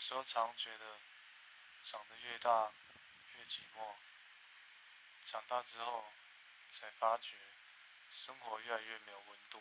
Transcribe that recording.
时候常觉得长得越大越寂寞长大之后才发觉生活越来越没有温度。